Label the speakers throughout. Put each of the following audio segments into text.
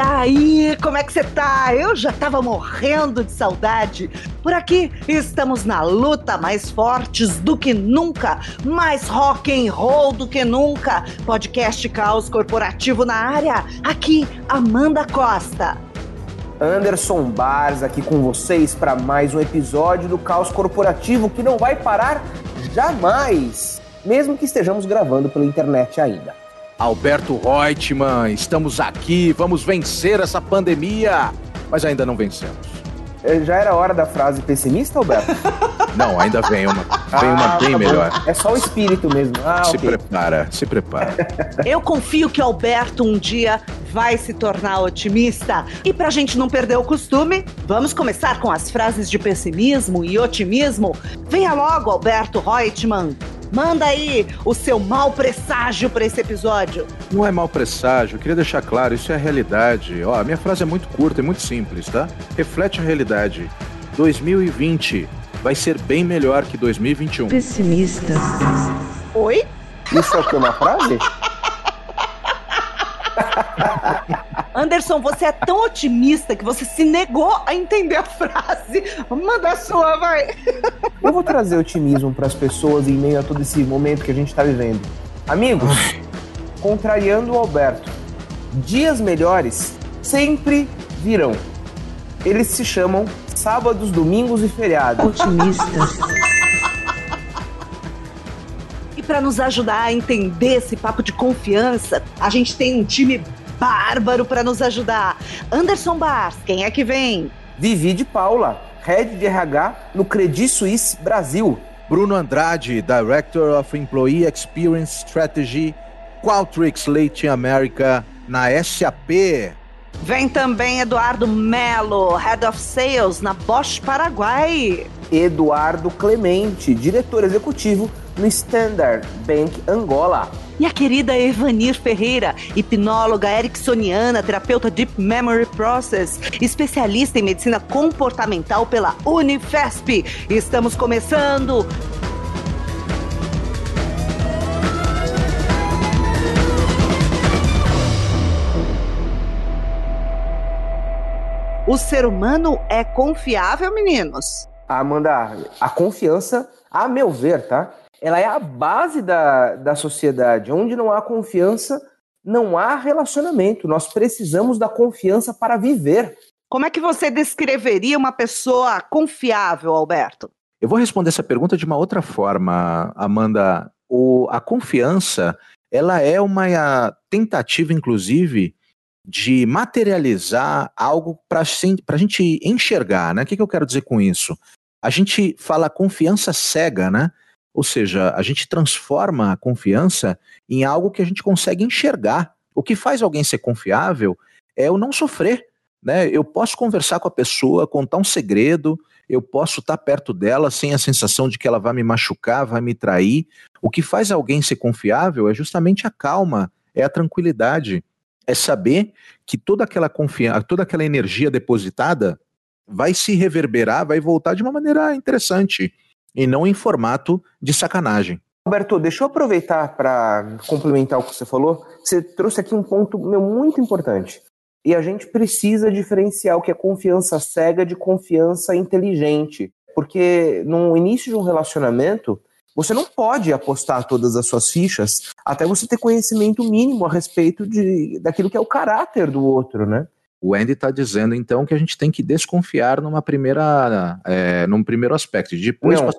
Speaker 1: aí, como é que você tá? Eu já tava morrendo de saudade. Por aqui estamos na luta, mais fortes do que nunca, mais rock and roll do que nunca. Podcast Caos Corporativo na área. Aqui, Amanda Costa.
Speaker 2: Anderson Bars aqui com vocês para mais um episódio do Caos Corporativo que não vai parar jamais, mesmo que estejamos gravando pela internet ainda.
Speaker 3: Alberto Reutemann, estamos aqui, vamos vencer essa pandemia, mas ainda não vencemos.
Speaker 2: É, já era hora da frase pessimista, Alberto?
Speaker 3: Não, ainda vem uma, vem ah, uma bem tá melhor.
Speaker 2: É só o espírito mesmo. Ah,
Speaker 3: se okay. prepara, se prepara.
Speaker 1: Eu confio que Alberto um dia vai se tornar otimista. E pra gente não perder o costume, vamos começar com as frases de pessimismo e otimismo. Venha logo, Alberto Reutemann. Manda aí o seu mau presságio para esse episódio.
Speaker 3: Não é mau presságio, eu queria deixar claro, isso é a realidade. Ó, a minha frase é muito curta e muito simples, tá? Reflete a realidade. 2020 vai ser bem melhor que 2021.
Speaker 1: Pessimista. Oi?
Speaker 2: Isso é o que uma frase?
Speaker 1: Anderson, você é tão otimista que você se negou a entender a frase. Manda a sua, vai.
Speaker 2: Eu vou trazer otimismo para as pessoas em meio a todo esse momento que a gente está vivendo. Amigos, contrariando o Alberto, dias melhores sempre virão. Eles se chamam sábados, domingos e feriados.
Speaker 1: Otimistas. E para nos ajudar a entender esse papo de confiança, a gente tem um time bárbaro para nos ajudar. Anderson Bars, quem é que vem?
Speaker 2: Vivi de Paula, Head de RH no Credit Suisse Brasil.
Speaker 3: Bruno Andrade, Director of Employee Experience Strategy, Qualtrics Latin America na SAP.
Speaker 1: Vem também Eduardo Melo, Head of Sales na Bosch Paraguai.
Speaker 2: Eduardo Clemente, diretor executivo no Standard Bank Angola.
Speaker 1: E a querida Evanir Ferreira, hipnóloga ericksoniana, terapeuta Deep Memory Process, especialista em medicina comportamental pela Unifesp. Estamos começando. O ser humano é confiável, meninos?
Speaker 2: Amanda, a confiança, a meu ver, tá? Ela é a base da, da sociedade. Onde não há confiança, não há relacionamento. Nós precisamos da confiança para viver.
Speaker 1: Como é que você descreveria uma pessoa confiável, Alberto?
Speaker 3: Eu vou responder essa pergunta de uma outra forma, Amanda. O, a confiança, ela é uma tentativa, inclusive, de materializar algo para a gente enxergar, né? O que, que eu quero dizer com isso? A gente fala confiança cega, né? Ou seja, a gente transforma a confiança em algo que a gente consegue enxergar. O que faz alguém ser confiável é eu não sofrer. Né? Eu posso conversar com a pessoa, contar um segredo, eu posso estar perto dela sem a sensação de que ela vai me machucar, vai me trair. O que faz alguém ser confiável é justamente a calma, é a tranquilidade, é saber que toda aquela confiança, toda aquela energia depositada vai se reverberar, vai voltar de uma maneira interessante e não em formato de sacanagem.
Speaker 2: Alberto, deixa eu aproveitar para complementar o que você falou. Você trouxe aqui um ponto meu, muito importante. E a gente precisa diferenciar o que é confiança cega de confiança inteligente. Porque no início de um relacionamento, você não pode apostar todas as suas fichas até você ter conhecimento mínimo a respeito de, daquilo que é o caráter do outro, né?
Speaker 3: O Andy está dizendo então que a gente tem que desconfiar numa primeira, é, num primeiro aspecto, depois
Speaker 2: não,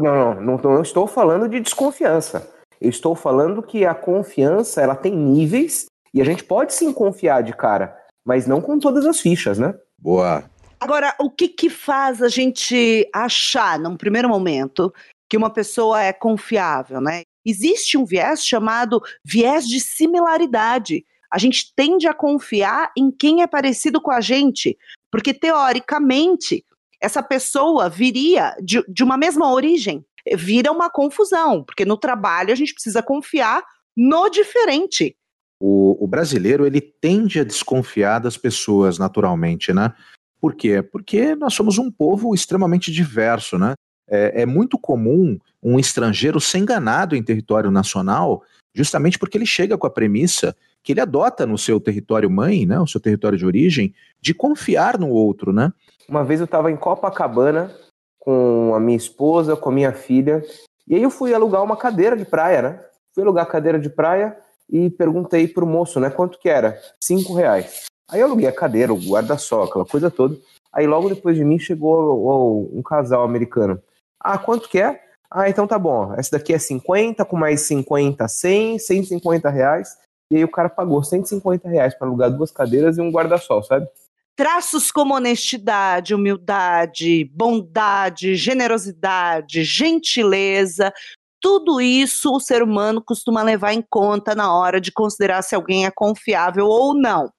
Speaker 2: Não, não, não, não estou falando de desconfiança. Eu estou falando que a confiança ela tem níveis e a gente pode sim confiar de cara, mas não com todas as fichas, né?
Speaker 3: Boa.
Speaker 1: Agora, o que que faz a gente achar, num primeiro momento, que uma pessoa é confiável, né? Existe um viés chamado viés de similaridade a gente tende a confiar em quem é parecido com a gente, porque teoricamente essa pessoa viria de, de uma mesma origem. Vira uma confusão, porque no trabalho a gente precisa confiar no diferente.
Speaker 3: O, o, brasileiro ele tende a desconfiar das pessoas naturalmente, né? Por quê? Porque nós somos um povo extremamente diverso, né? É, é muito comum um estrangeiro ser enganado em território nacional justamente porque ele chega com a premissa que ele adota no seu território mãe, né, o seu território de origem, de confiar no outro, né?
Speaker 2: Uma vez eu estava em Copacabana com a minha esposa, com a minha filha, e aí eu fui alugar uma cadeira de praia, né? Fui alugar cadeira de praia e perguntei pro moço, né, quanto que era? Cinco reais. Aí eu aluguei a cadeira, o guarda-sol, aquela coisa toda. Aí logo depois de mim chegou um casal americano. Ah, quanto que é? Ah, então tá bom. Essa daqui é 50, com mais 50, 100, 150 reais. E aí o cara pagou 150 reais para alugar duas cadeiras e um guarda-sol, sabe?
Speaker 1: Traços como honestidade, humildade, bondade, generosidade, gentileza, tudo isso o ser humano costuma levar em conta na hora de considerar se alguém é confiável ou não.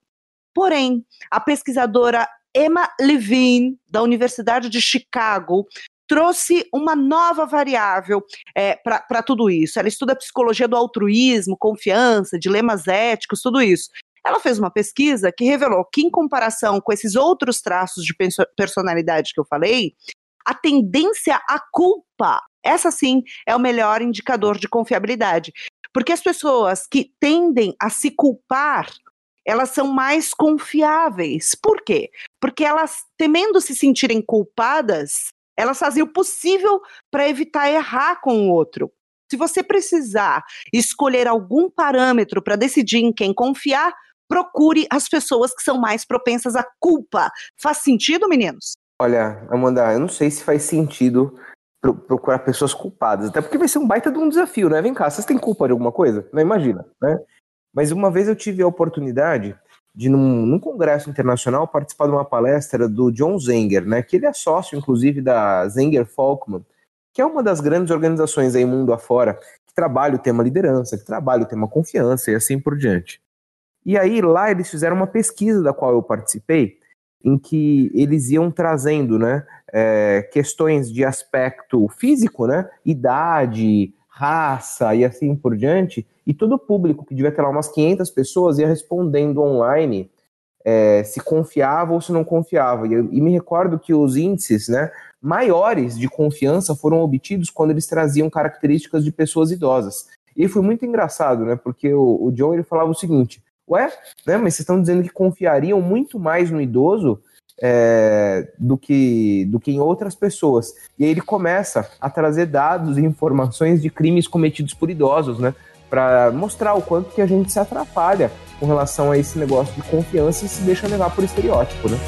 Speaker 1: Porém, a pesquisadora Emma Levine, da Universidade de Chicago, trouxe uma nova variável é, para tudo isso. Ela estuda psicologia do altruísmo, confiança, dilemas éticos, tudo isso. Ela fez uma pesquisa que revelou que, em comparação com esses outros traços de personalidade que eu falei, a tendência à culpa, essa sim é o melhor indicador de confiabilidade. Porque as pessoas que tendem a se culpar, elas são mais confiáveis. Por quê? Porque elas, temendo se sentirem culpadas, elas fazem o possível para evitar errar com o outro. Se você precisar escolher algum parâmetro para decidir em quem confiar, procure as pessoas que são mais propensas à culpa. Faz sentido, meninos?
Speaker 2: Olha, Amanda, eu não sei se faz sentido procurar pessoas culpadas, até porque vai ser um baita de um desafio, né? Vem cá, vocês têm culpa de alguma coisa? Não imagina, né? Mas uma vez eu tive a oportunidade de, num, num congresso internacional, participar de uma palestra do John Zenger, né? Que ele é sócio, inclusive, da Zenger Folkman, que é uma das grandes organizações aí mundo afora que trabalha o tema liderança, que trabalha o tema confiança e assim por diante. E aí lá eles fizeram uma pesquisa da qual eu participei, em que eles iam trazendo, né, é, questões de aspecto físico, né, idade, raça e assim por diante, e todo o público, que devia ter lá umas 500 pessoas, ia respondendo online é, se confiava ou se não confiava. E, e, me recordo que os índices né, maiores de confiança foram obtidos quando eles traziam características de pessoas idosas. E foi muito engraçado, né, porque o, o John ele falava o seguinte, ué, né, mas vocês estão dizendo que confiariam muito mais no idoso é, do, que, do que em outras pessoas. E aí ele começa a trazer dados e informações de crimes cometidos por idosos, né? Para mostrar o quanto que a gente se atrapalha com relação a esse negócio de confiança e se deixa levar por estereótipo, né?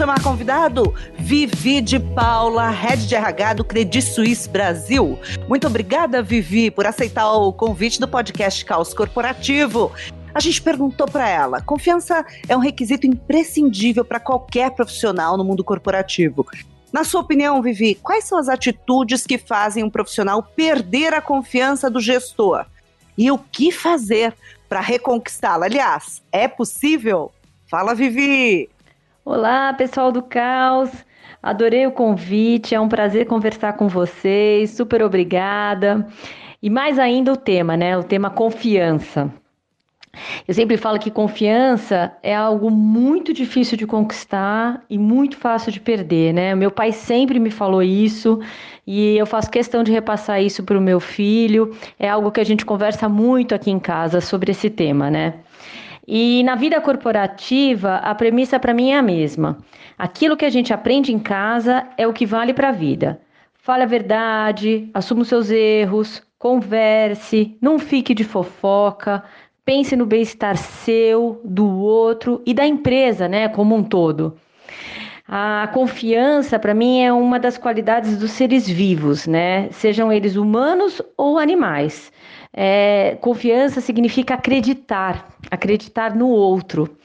Speaker 1: Chamar convidado? Vivi de Paula, Head de RH do Credit Suisse Brasil. Muito obrigada, Vivi, por aceitar o convite do podcast Caos Corporativo. A gente perguntou para ela: confiança é um requisito imprescindível para qualquer profissional no mundo corporativo. Na sua opinião, Vivi, quais são as atitudes que fazem um profissional perder a confiança do gestor? E o que fazer para reconquistá-la? Aliás, é possível? Fala, Vivi!
Speaker 4: Olá, pessoal do Caos. Adorei o convite, é um prazer conversar com vocês. Super obrigada. E mais ainda o tema, né? O tema confiança. Eu sempre falo que confiança é algo muito difícil de conquistar e muito fácil de perder, né? Meu pai sempre me falou isso e eu faço questão de repassar isso para o meu filho. É algo que a gente conversa muito aqui em casa sobre esse tema, né? E na vida corporativa, a premissa para mim é a mesma. Aquilo que a gente aprende em casa é o que vale para a vida. Fale a verdade, assuma os seus erros, converse, não fique de fofoca, pense no bem-estar seu, do outro e da empresa, né, como um todo. A confiança, para mim, é uma das qualidades dos seres vivos, né? Sejam eles humanos ou animais. É, confiança significa acreditar, acreditar no outro.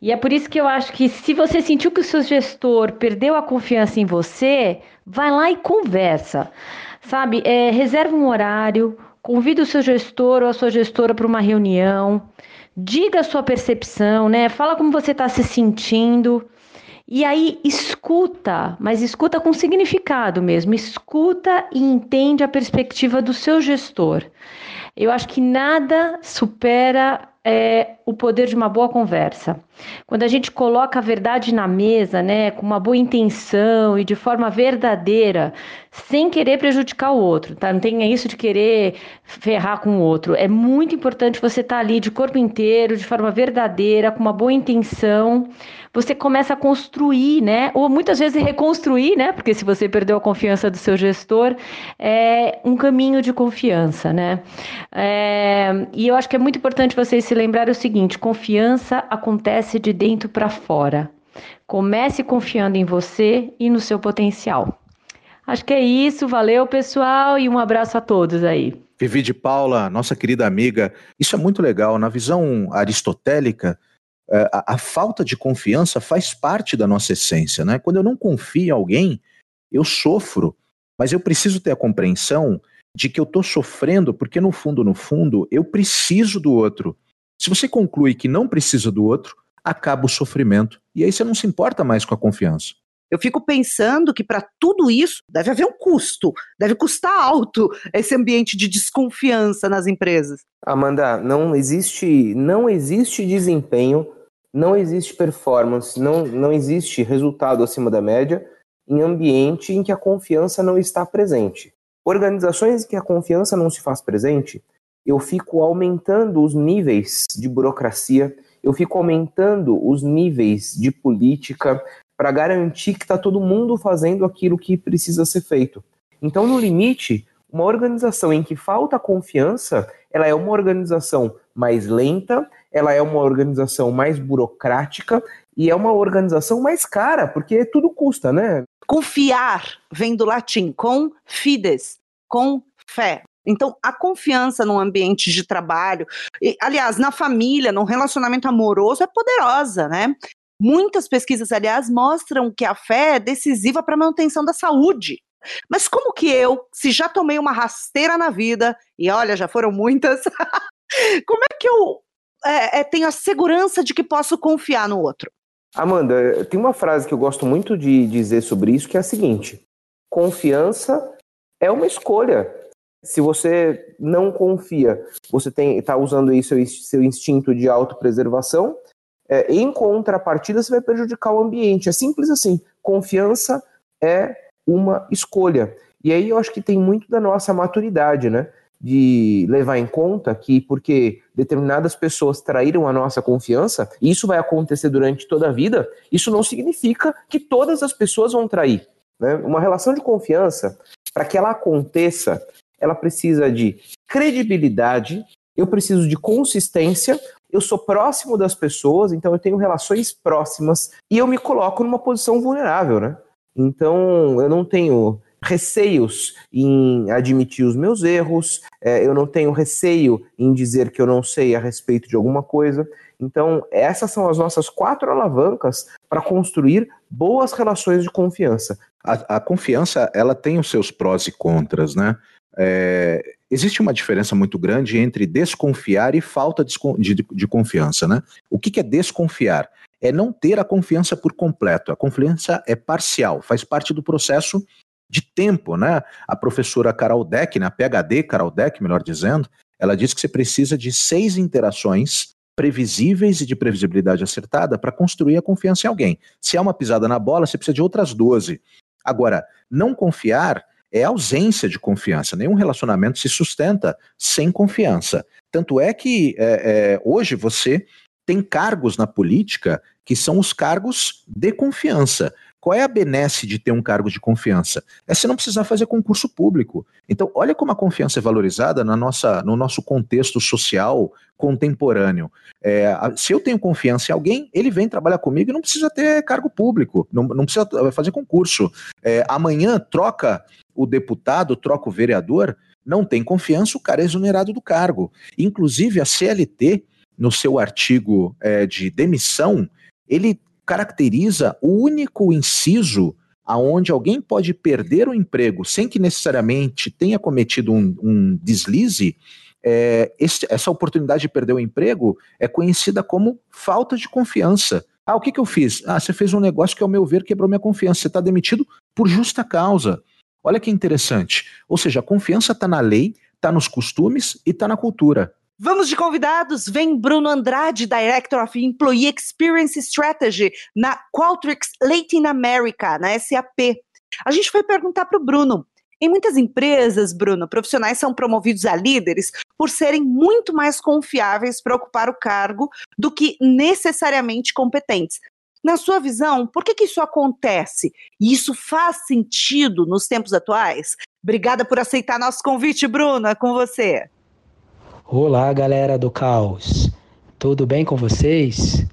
Speaker 4: E é por isso que eu acho que se você sentiu que o seu gestor perdeu a confiança em você, vai lá e conversa. Sabe, é, reserva um horário, convida o seu gestor ou a sua gestora para uma reunião, diga a sua percepção, né? Fala como você está se sentindo E aí escuta, mas escuta com significado mesmo, escuta e entende a perspectiva do seu gestor. Eu acho que nada supera é, o poder de uma boa conversa. Quando a gente coloca a verdade na mesa, né, com uma boa intenção e de forma verdadeira, sem querer prejudicar o outro, tá? Não tem isso de querer ferrar com o outro. É muito importante você estar tá ali de corpo inteiro, de forma verdadeira, com uma boa intenção. Você começa a construir, né? Ou muitas vezes reconstruir, né? Porque se você perdeu a confiança do seu gestor, é um caminho de confiança, né? É, e eu acho que é muito importante vocês se lembrarem o seguinte: confiança acontece de dentro para fora. Comece confiando em você e no seu potencial. Acho que é isso. Valeu, pessoal, e um abraço a todos aí.
Speaker 3: Vivi de Paula, nossa querida amiga, isso é muito legal. Na visão aristotélica, é, a, a, falta de confiança faz parte da nossa essência, né? Quando eu não confio em alguém, eu sofro, mas eu preciso ter a compreensão de que eu estou sofrendo porque no fundo, no fundo, eu preciso do outro. Se você conclui que não precisa do outro, acaba o sofrimento e aí você não se importa mais com a confiança.
Speaker 1: Eu fico pensando que para tudo isso deve haver um custo, deve custar alto esse ambiente de desconfiança nas empresas.
Speaker 2: Amanda, não existe, não existe desempenho, não existe performance, não, não existe resultado acima da média em ambiente em que a confiança não está presente. Organizações em que a confiança não se faz presente, eu fico aumentando os níveis de burocracia, eu fico aumentando os níveis de política, para garantir que está todo mundo fazendo aquilo que precisa ser feito. Então, no limite, uma organização em que falta confiança, ela é uma organização mais lenta, ela é uma organização mais burocrática e é uma organização mais cara, porque tudo custa, né?
Speaker 1: Confiar vem do latim com fides, com fé. Então, a confiança no ambiente de trabalho, e, aliás, na família, no relacionamento amoroso, é poderosa, né? Muitas pesquisas, aliás, mostram que a fé é decisiva para a manutenção da saúde. Mas como que eu, se já tomei uma rasteira na vida, e olha, já foram muitas, como é que eu é, é, tenho a segurança de que posso confiar no outro?
Speaker 2: Amanda, tem uma frase que eu gosto muito de dizer sobre isso, que é a seguinte: confiança é uma escolha. Se você não confia, você está usando aí seu, seu instinto de autopreservação, é, em contrapartida, você vai prejudicar o ambiente. É simples assim. Confiança é uma escolha. E aí eu acho que tem muito da nossa maturidade, né? De levar em conta que, porque determinadas pessoas traíram a nossa confiança, e isso vai acontecer durante toda a vida, isso não significa que todas as pessoas vão trair. Né? Uma relação de confiança, para que ela aconteça, ela precisa de credibilidade, eu preciso de consistência, eu sou próximo das pessoas, então eu tenho relações próximas e eu me coloco numa posição vulnerável, né? Então eu não tenho receios em admitir os meus erros, é, eu não tenho receio em dizer que eu não sei a respeito de alguma coisa. Então, essas são as nossas quatro alavancas para construir boas relações de confiança.
Speaker 3: A, a, confiança, ela tem os seus prós e contras, né? É, existe uma diferença muito grande entre desconfiar e falta de, de, de confiança, né? O que, que é desconfiar? É não ter a confiança por completo. A confiança é parcial, faz parte do processo de tempo, né? A professora Carol Deck, na né, PhD Carol Deck, melhor dizendo, ela diz que você precisa de seis interações previsíveis e de previsibilidade acertada para construir a confiança em alguém. Se é uma pisada na bola, você precisa de outras 12. Agora, não confiar é ausência de confiança. Nenhum relacionamento se sustenta sem confiança. Tanto é que é, é, hoje você tem cargos na política que são os cargos de confiança. Qual é a benesse de ter um cargo de confiança? É você não precisar fazer concurso público. Então, olha como a confiança é valorizada na nossa, no nosso contexto social contemporâneo. É, se eu tenho confiança em alguém, ele vem trabalhar comigo e não precisa ter cargo público, não, não precisa fazer concurso. É, amanhã troca o deputado, troca o vereador, não tem confiança, o cara é exonerado do cargo. Inclusive, a CLT, no seu artigo é, de demissão, ele caracteriza o único inciso aonde alguém pode perder o emprego sem que necessariamente tenha cometido um, um deslize, é, esse, essa oportunidade de perder o emprego é conhecida como falta de confiança. Ah, o que, que eu fiz? Ah, você fez um negócio que, ao meu ver, quebrou minha confiança. Você está demitido por justa causa. Olha que interessante. Ou seja, a confiança está na lei, está nos costumes e está na cultura.
Speaker 1: Vamos de convidados. Vem Bruno Andrade, Director of Employee Experience Strategy na Qualtrics Latin America, na SAP. A gente foi perguntar para o Bruno. Em muitas empresas, Bruno, profissionais são promovidos a líderes por serem muito mais confiáveis para ocupar o cargo do que necessariamente competentes. Na sua visão, por que, que isso acontece? E isso faz sentido nos tempos atuais? Obrigada por aceitar nosso convite, Bruno. É com você.
Speaker 5: Olá, galera do Caos. Tudo bem com vocês?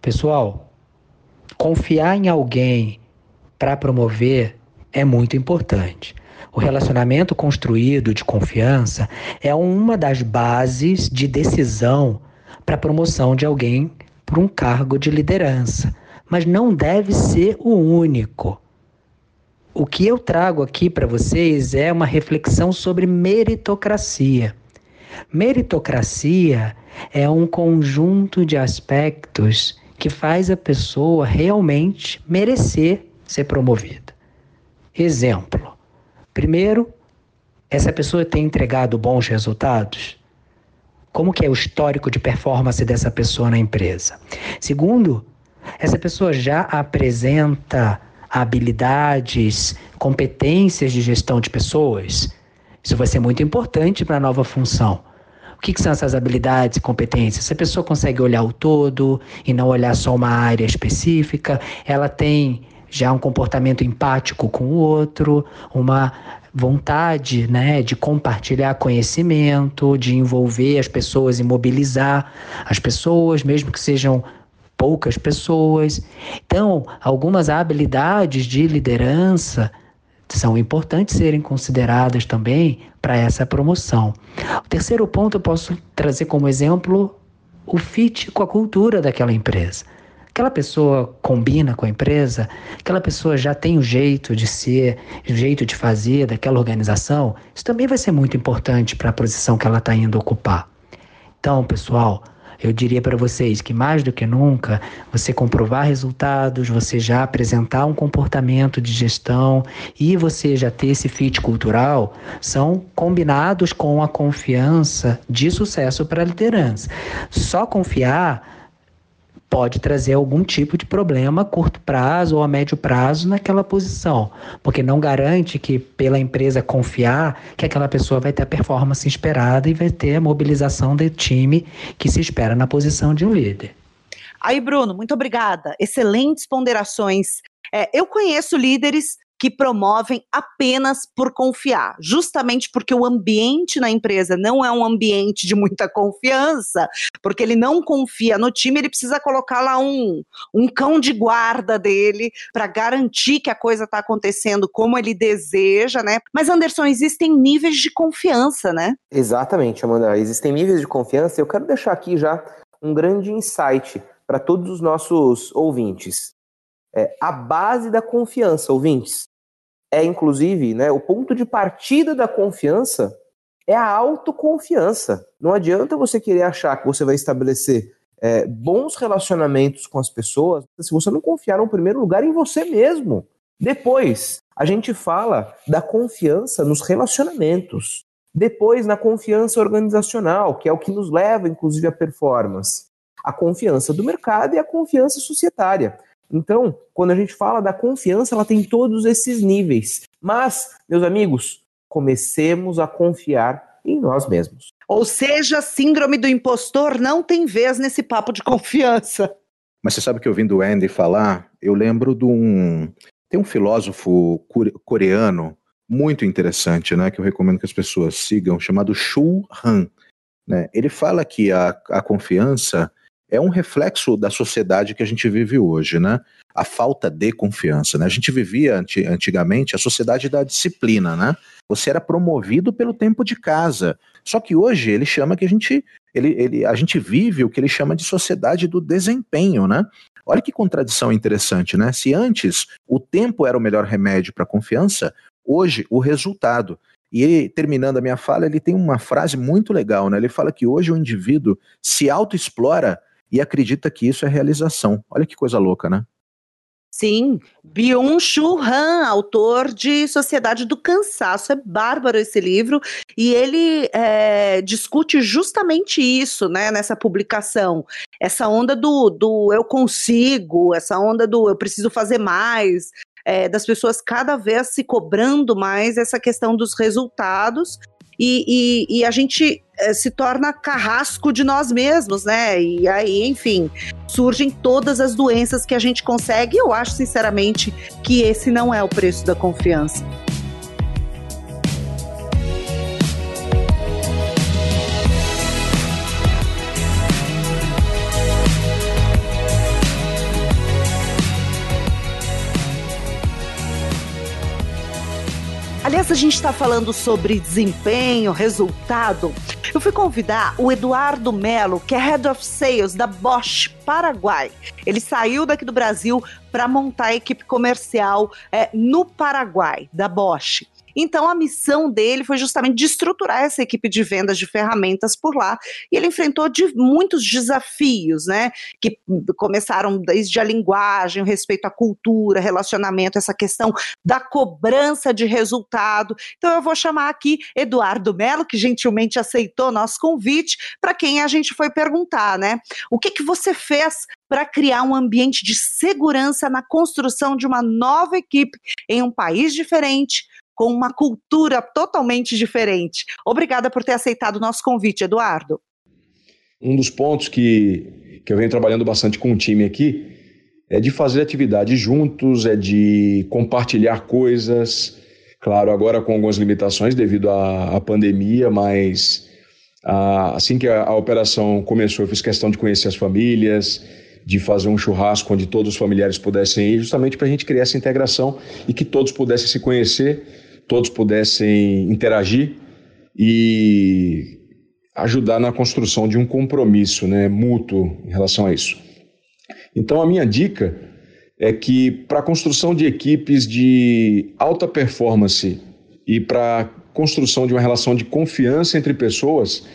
Speaker 5: Pessoal, confiar em alguém para promover é muito importante. O relacionamento construído de confiança é uma das bases de decisão para a promoção de alguém para um cargo de liderança, mas não deve ser o único. O que eu trago aqui para vocês é uma reflexão sobre meritocracia. Meritocracia é um conjunto de aspectos que faz a pessoa realmente merecer ser promovida. Exemplo: primeiro, essa pessoa tem entregado bons resultados? Como que é o histórico de performance dessa pessoa na empresa? Segundo, essa pessoa já apresenta habilidades, competências de gestão de pessoas? Isso vai ser muito importante para a nova função. O que, que, são essas habilidades e competências? Se a pessoa consegue olhar o todo e não olhar só uma área específica, ela tem já um comportamento empático com o outro, uma vontade né, de compartilhar conhecimento, de envolver as pessoas e mobilizar as pessoas, mesmo que sejam poucas pessoas. Então, algumas habilidades de liderança são importantes serem consideradas também para essa promoção. O terceiro ponto eu posso trazer como exemplo o fit com a cultura daquela empresa. Aquela pessoa combina com a empresa, aquela pessoa já tem o jeito de ser, o jeito de fazer daquela organização, isso também vai ser muito importante para a posição que ela está indo ocupar. Então, pessoal, eu diria para vocês que mais do que nunca, você comprovar resultados, você já apresentar um comportamento de gestão e você já ter esse fit cultural são combinados com a confiança de sucesso para a liderança. Só confiar pode trazer algum tipo de problema a curto prazo ou a médio prazo naquela posição, porque não garante que pela empresa confiar que aquela pessoa vai ter a performance esperada e vai ter a mobilização do time que se espera na posição de um líder.
Speaker 1: Aí, Bruno, muito obrigada. Excelentes ponderações. É, eu conheço líderes que promovem apenas por confiar, justamente porque o ambiente na empresa não é um ambiente de muita confiança, porque ele não confia no time, ele precisa colocar lá um, um cão de guarda dele para garantir que a coisa está acontecendo como ele deseja, né? Mas Anderson, existem níveis de confiança, né?
Speaker 2: Exatamente, Amanda, existem níveis de confiança. Eu quero deixar aqui já um grande insight para todos os nossos ouvintes. É, a base da confiança, ouvintes, é inclusive, né, o ponto de partida da confiança é a autoconfiança. Não adianta você querer achar que você vai estabelecer é, bons relacionamentos com as pessoas se você não confiar no primeiro lugar em você mesmo. Depois, a gente fala da confiança nos relacionamentos. Depois, na confiança organizacional, que é o que nos leva, inclusive, à performance. A confiança do mercado e a confiança societária. Então, quando a gente fala da confiança, ela tem todos esses níveis. Mas, meus amigos, comecemos a confiar em nós mesmos.
Speaker 1: Ou seja, síndrome do impostor não tem vez nesse papo de confiança.
Speaker 3: Mas você sabe que ouvindo o Andy falar, eu lembro de um. Tem um filósofo coreano muito interessante, né? Que eu recomendo que as pessoas sigam, chamado Shu Han. Né? Ele fala que a, a confiança é um reflexo da sociedade que a gente vive hoje, né? A falta de confiança, né? A gente vivia antigamente a sociedade da disciplina, né? Você era promovido pelo tempo de casa. Só que hoje ele chama que a gente ele, ele, a gente vive o que ele chama de sociedade do desempenho, né? Olha que contradição interessante, né? Se antes o tempo era o melhor remédio para a confiança, hoje o resultado. E ele, terminando a minha fala, ele tem uma frase muito legal, né? Ele fala que hoje o indivíduo se autoexplora e acredita que isso é realização. Olha que coisa louca, né?
Speaker 1: Sim, Byung-Chul Han, autor de Sociedade do Cansaço. É bárbaro esse livro e ele é, discute justamente isso, né, nessa publicação. Essa onda do, do eu consigo, essa onda do eu preciso fazer mais, é, das pessoas cada vez se cobrando mais essa questão dos resultados e, e, e a gente é, se torna carrasco de nós mesmos, né? E aí, enfim, surgem todas as doenças que a gente consegue. Eu acho, sinceramente, que esse não é o preço da confiança. Aliás, a gente está falando sobre desempenho, resultado. Eu fui convidar o Eduardo Melo, que é Head of Sales da Bosch Paraguai. Ele saiu daqui do Brasil para montar a equipe comercial é, no Paraguai, da Bosch. Então, a missão dele foi justamente de estruturar essa equipe de vendas de ferramentas por lá. E ele enfrentou de muitos desafios, né? Que começaram desde a linguagem, o respeito à cultura, relacionamento, essa questão da cobrança de resultado. Então, eu vou chamar aqui Eduardo Melo, que gentilmente aceitou nosso convite, para quem a gente foi perguntar, né? O que, que você fez para criar um ambiente de segurança na construção de uma nova equipe em um país diferente, com uma cultura totalmente diferente. Obrigada por ter aceitado o nosso convite, Eduardo.
Speaker 6: Um dos pontos que, que eu venho trabalhando bastante com o time aqui é de fazer atividades juntos, é de compartilhar coisas. Claro, agora com algumas limitações devido à, à pandemia, mas a, assim que a, a operação começou, eu fiz questão de conhecer as famílias, de fazer um churrasco onde todos os familiares pudessem ir, justamente para a gente criar essa integração e que todos pudessem se conhecer todos pudessem interagir e ajudar na construção de um compromisso né, mútuo em relação a isso. Então, a minha dica é que para a construção de equipes de alta performance e para a construção de uma relação de confiança entre pessoas,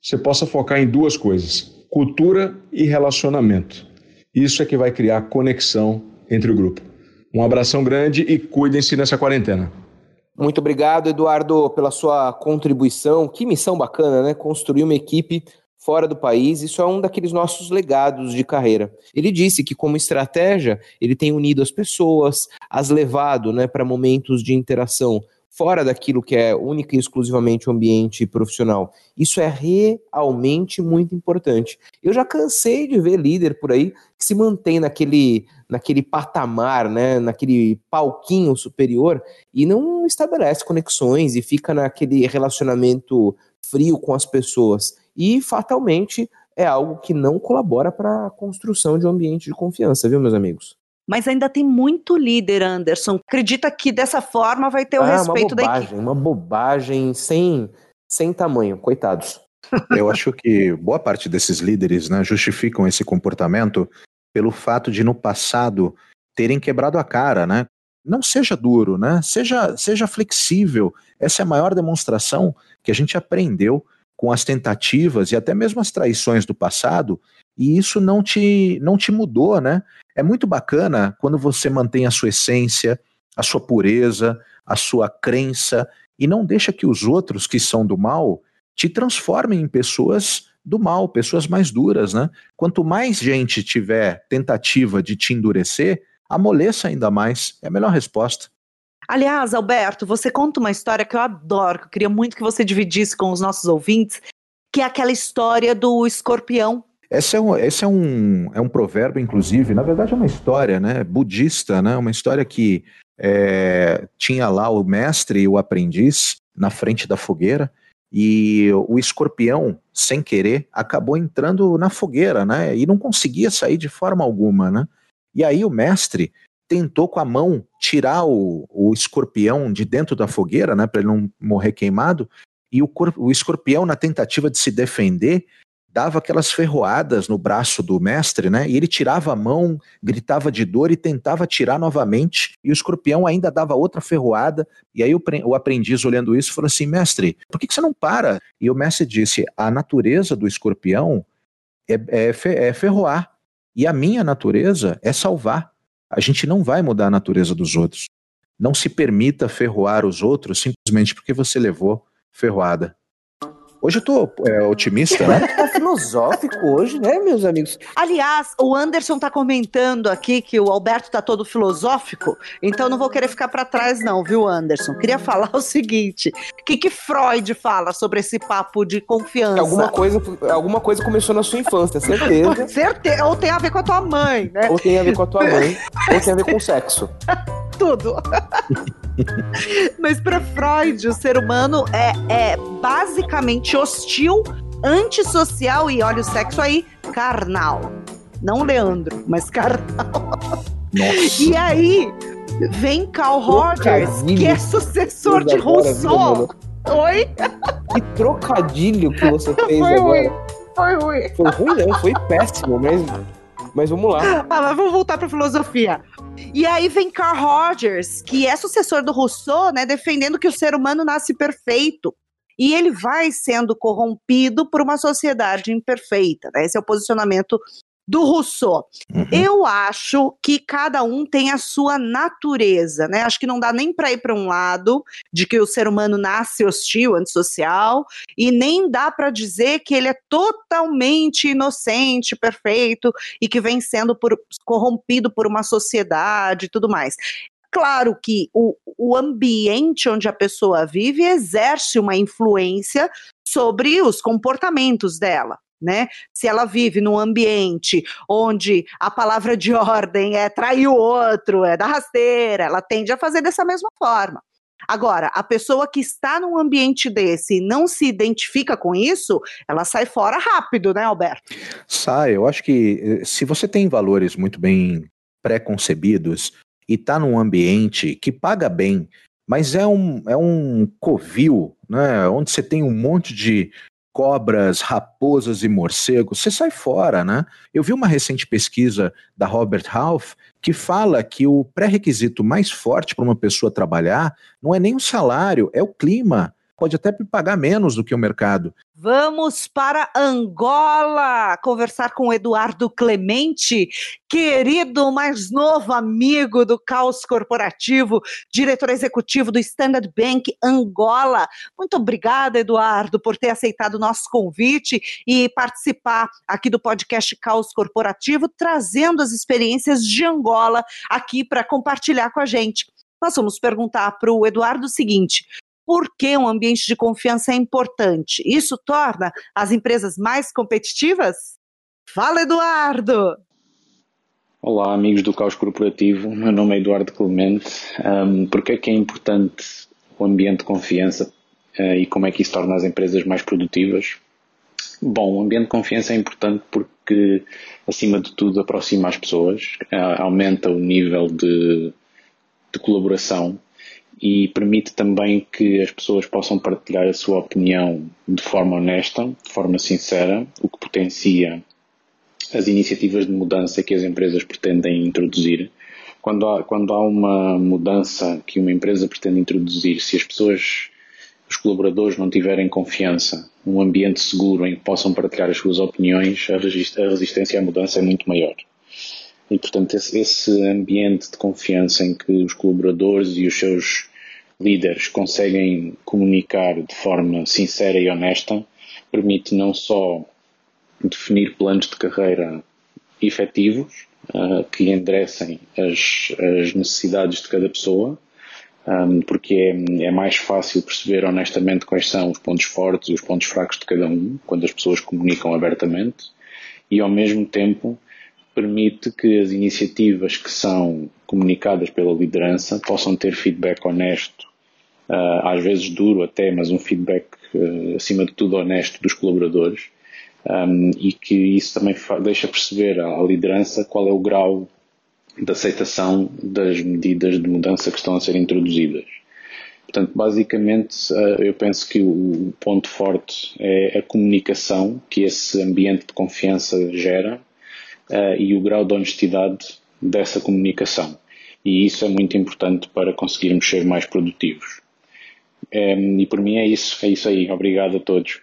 Speaker 6: você possa focar em duas coisas: cultura e relacionamento. Isso é que vai criar conexão entre o grupo. Um abração grande e cuidem-se nessa quarentena.
Speaker 2: Muito obrigado, Eduardo, pela sua contribuição. Que missão bacana, né? Construir uma equipe fora do país. Isso é um daqueles nossos legados de carreira. Ele disse que, como estratégia, ele tem unido as pessoas, as levado né, para momentos de interação fora daquilo que é única e exclusivamente o ambiente profissional. Isso é realmente muito importante. Eu já cansei de ver líder por aí que se mantém naquele, naquele patamar, né, naquele palquinho superior e não estabelece conexões e fica naquele relacionamento frio com as pessoas. E fatalmente é algo que não colabora para a construção de um ambiente de confiança, viu, meus amigos?
Speaker 1: mas ainda tem muito líder, Anderson. Acredita que dessa forma vai ter o ah, respeito
Speaker 2: da
Speaker 1: equipe.
Speaker 2: Uma bobagem sem, sem tamanho, coitados.
Speaker 3: Eu acho que boa parte desses líderes né, justificam esse comportamento pelo fato de no passado terem quebrado a cara, né? Não seja duro, né? Seja, seja flexível. Essa é a maior demonstração que a gente aprendeu com as tentativas e até mesmo as traições do passado, e isso não te, não te mudou, né? É muito bacana quando você mantém a sua essência, a sua pureza, a sua crença e não deixa que os outros que são do mal te transformem em pessoas do mal, pessoas mais duras, né? Quanto mais gente tiver tentativa de te endurecer, amoleça ainda mais. É a melhor resposta.
Speaker 1: Aliás, Alberto, você conta uma história que eu adoro, que eu queria muito que você dividisse com os nossos ouvintes, que é aquela história do escorpião
Speaker 3: esse é um, esse é um, é um provérbio, inclusive, na verdade é uma história né, budista, né, uma história que é, tinha lá o mestre e o aprendiz na frente da fogueira, e o escorpião, sem querer, acabou entrando na fogueira, né? E não conseguia sair de forma alguma, né? E aí o mestre tentou com a mão tirar o, o escorpião de dentro da fogueira, né? Para ele não morrer queimado. E o, o escorpião, na tentativa de se defender, dava aquelas ferroadas no braço do mestre, né? E ele tirava a mão, gritava de dor e tentava tirar novamente, e o escorpião ainda dava outra ferroada. E aí o, aprendiz, olhando isso, falou assim: mestre, por que, que você não para? E o mestre disse: a natureza do escorpião é, é, é ferroar. E a minha natureza é salvar. A gente não vai mudar a natureza dos outros. Não se permita ferroar os outros simplesmente porque você levou ferroada. Hoje eu tô é, otimista, né?
Speaker 2: Tá filosófico hoje, né, meus amigos?
Speaker 1: Aliás, o Anderson tá comentando aqui que o Alberto tá todo filosófico, então não vou querer ficar para trás não, viu, Anderson? Queria falar o seguinte, o que que Freud fala sobre esse papo de confiança?
Speaker 2: Alguma coisa, alguma coisa começou na sua infância, certeza.
Speaker 1: certeza, ou tem a ver com a tua mãe, né?
Speaker 2: Ou tem a ver com a tua mãe, ou tem a ver com sexo.
Speaker 1: Tudo. Mas para Freud, o ser humano é, é basicamente hostil, antissocial e olha o sexo aí, carnal. Não Leandro, mas carnal. Nossa. E aí vem Carl Rogers, que é sucessor de Rousseau. Oi?
Speaker 2: Que trocadilho que você fez
Speaker 1: foi
Speaker 2: agora.
Speaker 1: Ruim. Foi ruim.
Speaker 2: Foi ruim, não, foi péssimo mesmo. Mas vamos lá.
Speaker 1: Ah, vamos voltar para filosofia. E aí vem Carl Rogers, que é sucessor do Rousseau, né, defendendo que o ser humano nasce perfeito. E ele vai sendo corrompido por uma sociedade imperfeita. Né? Esse é o posicionamento do Rousseau. Uhum. Eu acho que cada um tem a sua natureza, né? Acho que não dá nem para ir para um lado de que o ser humano nasce hostil, antissocial, e nem dá para dizer que ele é totalmente inocente, perfeito e que vem sendo por, corrompido por uma sociedade e tudo mais claro que o, o ambiente onde a pessoa vive exerce uma influência sobre os comportamentos dela né? Se ela vive num ambiente onde a palavra de ordem é trair o outro, é dar rasteira, ela tende a fazer dessa mesma forma. Agora, a pessoa que está num ambiente desse e não se identifica com isso, ela sai fora rápido, né, Alberto?
Speaker 3: Sai. Eu acho que eh, se você tem valores muito bem pré-concebidos e está num ambiente que paga bem, mas é um, é um covil, né, onde você tem um monte de cobras, raposas e morcegos, você sai fora, né? Eu vi uma recente pesquisa da Robert Half que fala que o pré-requisito mais forte para uma pessoa trabalhar não é nem o salário, é o clima. Pode até pagar menos do que o mercado,
Speaker 1: Vamos para Angola conversar com Eduardo Clemente, querido mais novo amigo do Caos Corporativo, diretor executivo do Standard Bank Angola. Muito obrigada, Eduardo, por ter aceitado o nosso convite e participar aqui do podcast Caos Corporativo, trazendo as experiências de Angola aqui para compartilhar com a gente. Nós vamos perguntar para o Eduardo o seguinte: por que um ambiente de confiança é importante? Isso torna as empresas mais competitivas? Fala, Eduardo!
Speaker 7: Olá, amigos do Caos Corporativo. Meu nome é Eduardo Clemente. Um, por que é que é importante o ambiente de confiança uh, e como é que isso torna as empresas mais produtivas? Bom, o ambiente de confiança é importante porque, acima de tudo, aproxima as pessoas, uh, aumenta o nível de, de colaboração e permite também que as pessoas possam partilhar a sua opinião de forma honesta, de forma sincera, o que potencia as iniciativas de mudança que as empresas pretendem introduzir. Quando há, quando há uma mudança que uma empresa pretende introduzir, se as pessoas, os colaboradores não tiverem confiança, um ambiente seguro em que possam partilhar as suas opiniões, a resistência à mudança é muito maior. E, portanto, esse, esse ambiente de confiança em que os colaboradores e os seus líderes conseguem comunicar de forma sincera e honesta, permite não só definir planos de carreira efetivos, uh, que enderecem as, as, necessidades de cada pessoa, um, porque é, é, mais fácil perceber honestamente quais são os pontos fortes e os pontos fracos de cada um, quando as pessoas comunicam abertamente, e ao mesmo tempo permite que as iniciativas que são comunicadas pela liderança possam ter feedback honesto uh, às vezes duro até, mas um feedback uh, acima de tudo honesto dos colaboradores e que isso também deixa perceber à, liderança qual é o grau de aceitação das medidas de mudança que estão a ser introduzidas. Portanto, basicamente, uh, eu penso que o ponto forte é a comunicação que esse ambiente de confiança gera e o grau de honestidade dessa comunicação. E isso é muito importante para conseguirmos ser mais produtivos. Um, e por mim é isso, é isso aí. Obrigado a todos.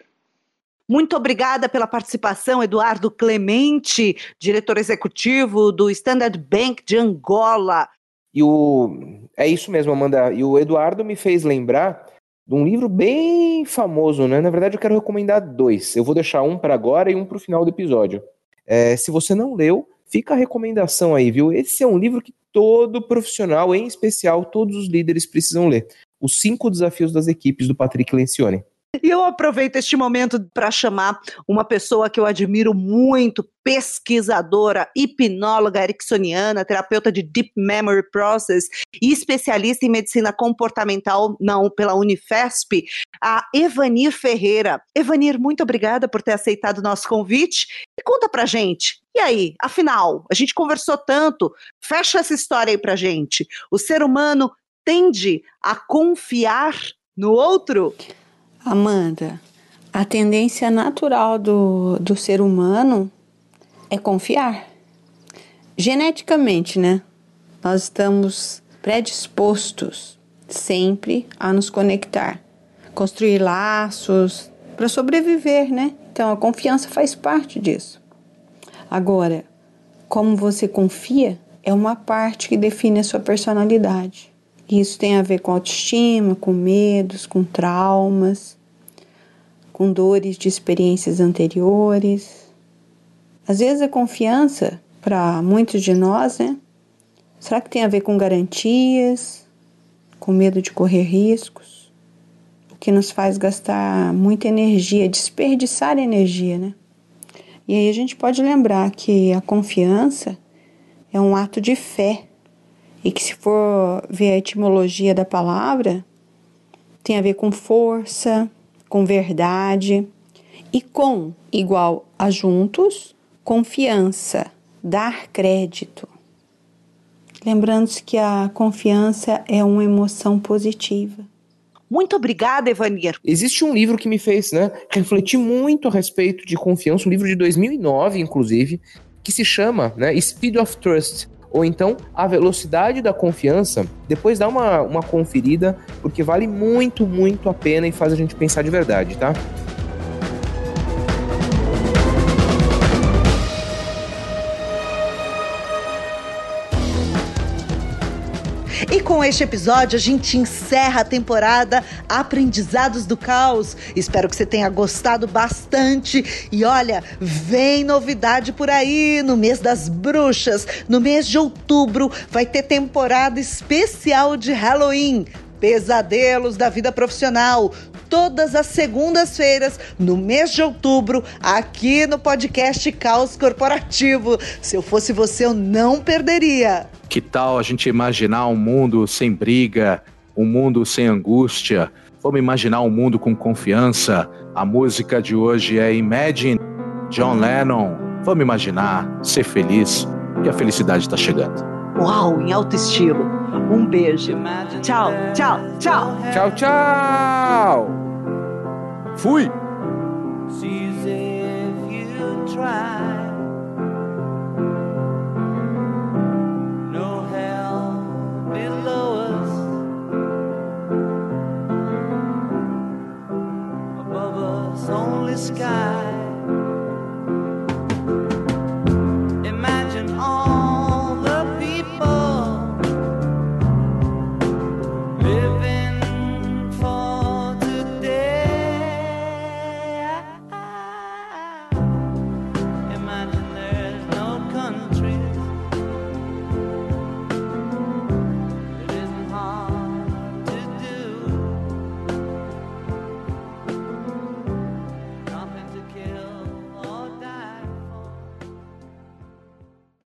Speaker 1: Muito obrigada pela participação, Eduardo Clemente, diretor executivo do Standard Bank de Angola.
Speaker 2: E o é isso mesmo, Amanda. E o Eduardo me fez lembrar de um livro bem famoso, né? Na verdade, eu quero recomendar dois. Eu vou deixar um para agora e um para o final do episódio. É, se você não leu, fica a recomendação aí, viu? Esse é um livro que todo profissional, em especial todos os líderes, precisam ler. Os cinco desafios das equipes do Patrick Lencioni.
Speaker 1: E eu aproveito este momento para chamar uma pessoa que eu admiro muito, pesquisadora, hipnóloga ericksoniana, terapeuta de Deep Memory Process e especialista em medicina comportamental não, pela Unifesp, a Evanir Ferreira. Evanir, muito obrigada por ter aceitado o nosso convite. E conta pra gente, e aí, afinal, a gente conversou tanto, fecha essa história aí pra gente. O ser humano tende a confiar no outro?
Speaker 8: Amanda, a tendência natural do, do ser humano é confiar. Geneticamente, né? Nós estamos predispostos sempre a nos conectar, construir laços para sobreviver, né? Então a confiança faz parte disso. Agora, como você confia é uma parte que define a sua personalidade. Isso tem a ver com autoestima, com medos, com traumas, com dores de experiências anteriores. Às vezes a confiança, para muitos de nós, né? Será que tem a ver com garantias, com medo de correr riscos? O que nos faz gastar muita energia, desperdiçar energia, né? E aí a gente pode lembrar que a confiança é um ato de fé e que se for ver a etimologia da palavra, tem a ver com força, com verdade e com igual a juntos, confiança, dar crédito. Lembrando-se que a confiança é uma emoção positiva.
Speaker 1: Muito obrigada, Evanir.
Speaker 2: Existe um livro que me fez né, refletir muito a respeito de confiança, um livro de 2009, inclusive, que se chama né, Speed of Trust ou então a velocidade da confiança, depois dá uma, uma conferida, porque vale muito, muito a pena e faz a gente pensar de verdade, tá?
Speaker 1: Com este episódio a gente encerra a temporada Aprendizados do Caos. Espero que você tenha gostado bastante. E olha, vem novidade por aí no mês das bruxas. No mês de outubro vai ter temporada especial de Halloween. Pesadelos da vida profissional. Todas as segundas-feiras, no mês de outubro, aqui no podcast Caos Corporativo. Se eu fosse você, eu não perderia.
Speaker 3: Que tal a gente imaginar um mundo sem briga, um mundo sem angústia? Vamos imaginar um mundo com confiança. A música de hoje é Imagine, John Lennon. Vamos imaginar, ser feliz, que a felicidade está chegando.
Speaker 1: Uau, em alto estilo. Um beijo. Tchau, tchau, tchau.
Speaker 2: Tchau, tchau.
Speaker 3: Fui!